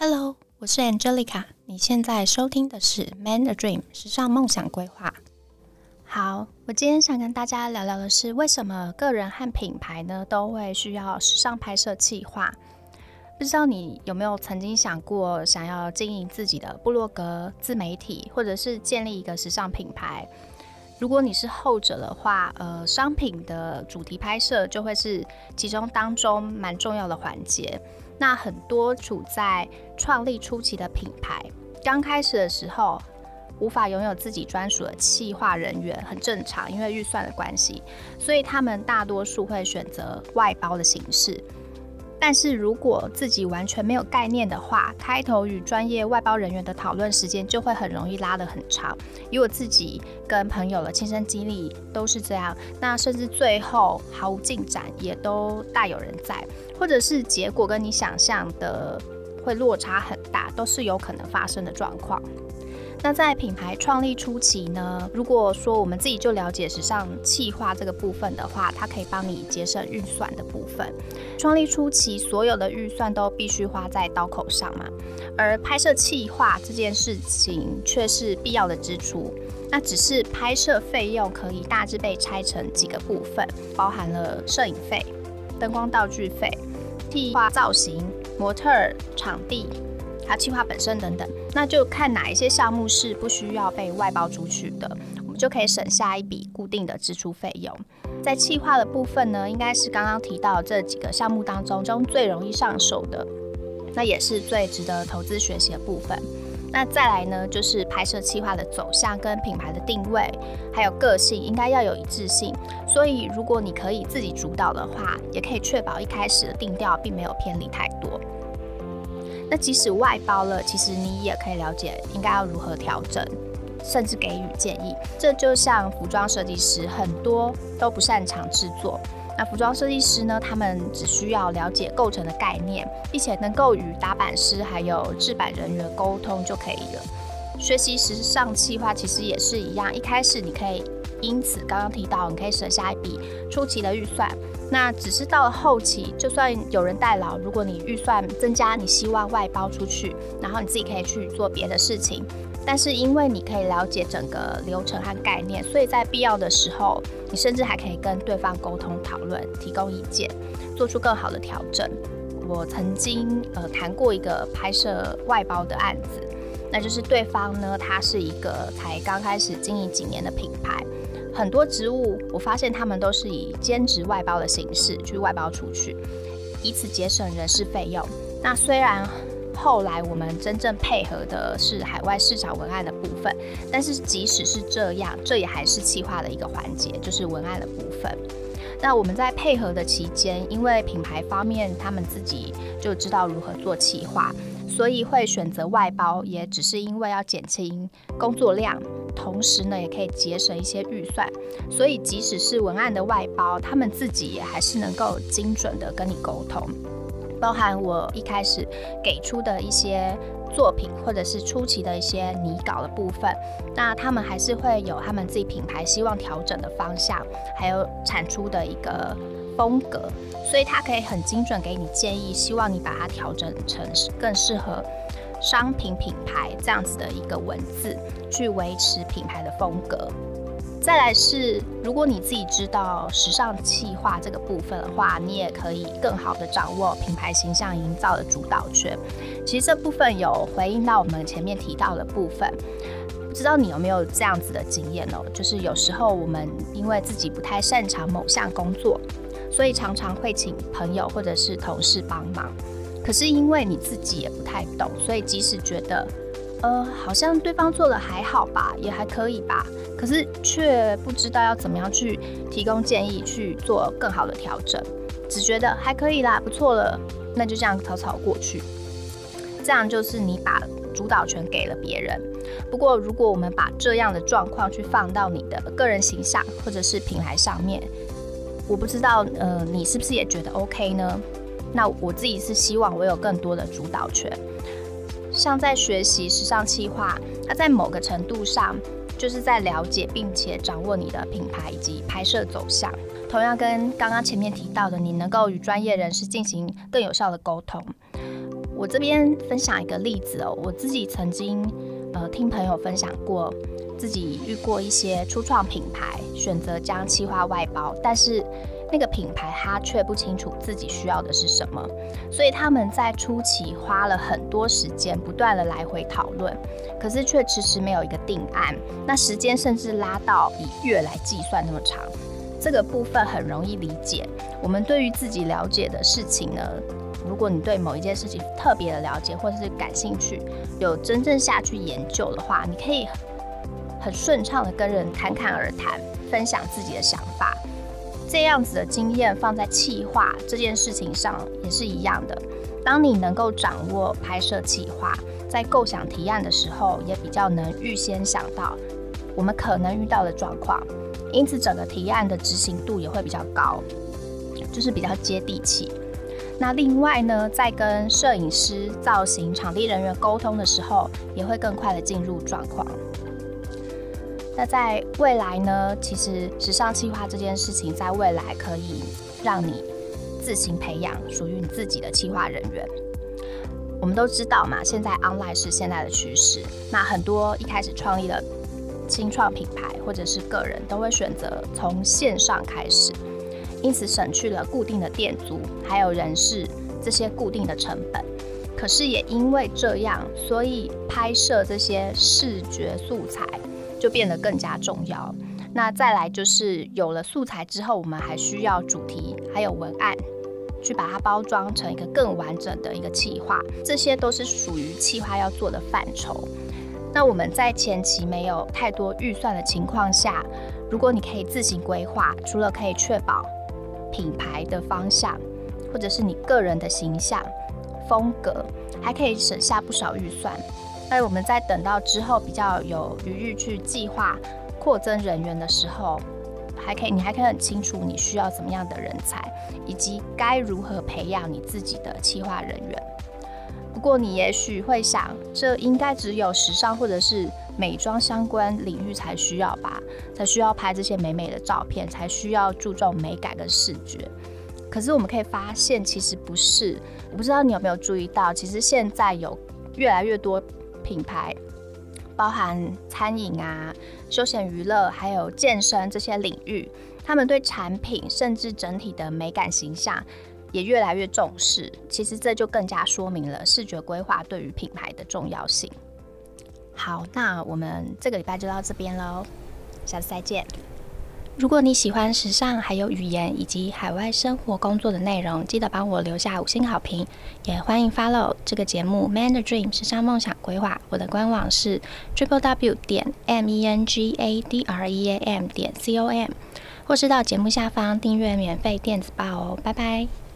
Hello，我是 Angelica。你现在收听的是《Man a Dream》时尚梦想规划。好，我今天想跟大家聊聊的是，为什么个人和品牌呢都会需要时尚拍摄计划？不知道你有没有曾经想过，想要经营自己的部落格、自媒体，或者是建立一个时尚品牌？如果你是后者的话，呃，商品的主题拍摄就会是其中当中蛮重要的环节。那很多处在创立初期的品牌，刚开始的时候无法拥有自己专属的企划人员，很正常，因为预算的关系，所以他们大多数会选择外包的形式。但是如果自己完全没有概念的话，开头与专业外包人员的讨论时间就会很容易拉得很长。以我自己跟朋友的亲身经历都是这样，那甚至最后毫无进展，也都大有人在，或者是结果跟你想象的会落差很大，都是有可能发生的状况。那在品牌创立初期呢，如果说我们自己就了解时尚企划这个部分的话，它可以帮你节省预算的部分。创立初期所有的预算都必须花在刀口上嘛，而拍摄企划这件事情却是必要的支出。那只是拍摄费用可以大致被拆成几个部分，包含了摄影费、灯光道具费、替画造型、模特、场地。它企划本身等等，那就看哪一些项目是不需要被外包出去的，我们就可以省下一笔固定的支出费用。在企划的部分呢，应该是刚刚提到这几个项目当中中最容易上手的，那也是最值得投资学习的部分。那再来呢，就是拍摄企划的走向跟品牌的定位，还有个性应该要有一致性。所以如果你可以自己主导的话，也可以确保一开始的定调并没有偏离太多。那即使外包了，其实你也可以了解应该要如何调整，甚至给予建议。这就像服装设计师，很多都不擅长制作。那服装设计师呢，他们只需要了解构成的概念，并且能够与打版师还有制版人员沟通就可以了。学习时尚企划其实也是一样，一开始你可以因此刚刚提到，你可以省下一笔初期的预算。那只是到了后期，就算有人代劳，如果你预算增加，你希望外包出去，然后你自己可以去做别的事情，但是因为你可以了解整个流程和概念，所以在必要的时候，你甚至还可以跟对方沟通讨论，提供意见，做出更好的调整。我曾经呃谈过一个拍摄外包的案子，那就是对方呢，他是一个才刚开始经营几年的品牌。很多职务，我发现他们都是以兼职外包的形式去外包出去，以此节省人事费用。那虽然后来我们真正配合的是海外市场文案的部分，但是即使是这样，这也还是企划的一个环节，就是文案的部分。那我们在配合的期间，因为品牌方面他们自己就知道如何做企划，所以会选择外包，也只是因为要减轻工作量。同时呢，也可以节省一些预算，所以即使是文案的外包，他们自己也还是能够精准的跟你沟通，包含我一开始给出的一些作品，或者是初期的一些拟稿的部分，那他们还是会有他们自己品牌希望调整的方向，还有产出的一个风格，所以他可以很精准给你建议，希望你把它调整成更适合。商品品牌这样子的一个文字，去维持品牌的风格。再来是，如果你自己知道时尚企划这个部分的话，你也可以更好的掌握品牌形象营造的主导权。其实这部分有回应到我们前面提到的部分，不知道你有没有这样子的经验哦？就是有时候我们因为自己不太擅长某项工作，所以常常会请朋友或者是同事帮忙。可是因为你自己也不太懂，所以即使觉得，呃，好像对方做的还好吧，也还可以吧，可是却不知道要怎么样去提供建议去做更好的调整，只觉得还可以啦，不错了，那就这样草草过去。这样就是你把主导权给了别人。不过如果我们把这样的状况去放到你的个人形象或者是品牌上面，我不知道，呃，你是不是也觉得 OK 呢？那我自己是希望我有更多的主导权，像在学习时尚企划，它在某个程度上就是在了解并且掌握你的品牌以及拍摄走向。同样跟刚刚前面提到的，你能够与专业人士进行更有效的沟通。我这边分享一个例子哦，我自己曾经呃听朋友分享过，自己遇过一些初创品牌选择将企划外包，但是那个品牌他却不清楚自己需要的是什么，所以他们在初期花了很多时间，不断的来回讨论，可是却迟迟没有一个定案，那时间甚至拉到以月来计算那么长。这个部分很容易理解。我们对于自己了解的事情呢，如果你对某一件事情特别的了解，或者是感兴趣，有真正下去研究的话，你可以很顺畅的跟人侃侃而谈，分享自己的想法。这样子的经验放在企划这件事情上也是一样的。当你能够掌握拍摄企划，在构想提案的时候，也比较能预先想到我们可能遇到的状况。因此，整个提案的执行度也会比较高，就是比较接地气。那另外呢，在跟摄影师、造型、场地人员沟通的时候，也会更快的进入状况。那在未来呢，其实时尚企划这件事情，在未来可以让你自行培养属于你自己的企划人员。我们都知道嘛，现在 online 是现在的趋势。那很多一开始创立的。新创品牌或者是个人都会选择从线上开始，因此省去了固定的店租，还有人事这些固定的成本。可是也因为这样，所以拍摄这些视觉素材就变得更加重要。那再来就是有了素材之后，我们还需要主题还有文案，去把它包装成一个更完整的一个企划，这些都是属于企划要做的范畴。那我们在前期没有太多预算的情况下，如果你可以自行规划，除了可以确保品牌的方向，或者是你个人的形象风格，还可以省下不少预算。那我们在等到之后比较有余裕去计划扩增人员的时候，还可以，你还可以很清楚你需要怎么样的人才，以及该如何培养你自己的企划人员。不过你也许会想，这应该只有时尚或者是美妆相关领域才需要吧？才需要拍这些美美的照片，才需要注重美感跟视觉。可是我们可以发现，其实不是。我不知道你有没有注意到，其实现在有越来越多品牌，包含餐饮啊、休闲娱乐，还有健身这些领域，他们对产品甚至整体的美感形象。也越来越重视，其实这就更加说明了视觉规划对于品牌的重要性。好，那我们这个礼拜就到这边喽，下次再见。如果你喜欢时尚、还有语言以及海外生活工作的内容，记得帮我留下五星好评，也欢迎 follow 这个节目《Man the Dream 时尚梦想规划》。我的官网是 triple w 点 m e n g a d r e a m 点 c o m，或是到节目下方订阅免费电子报哦。拜拜。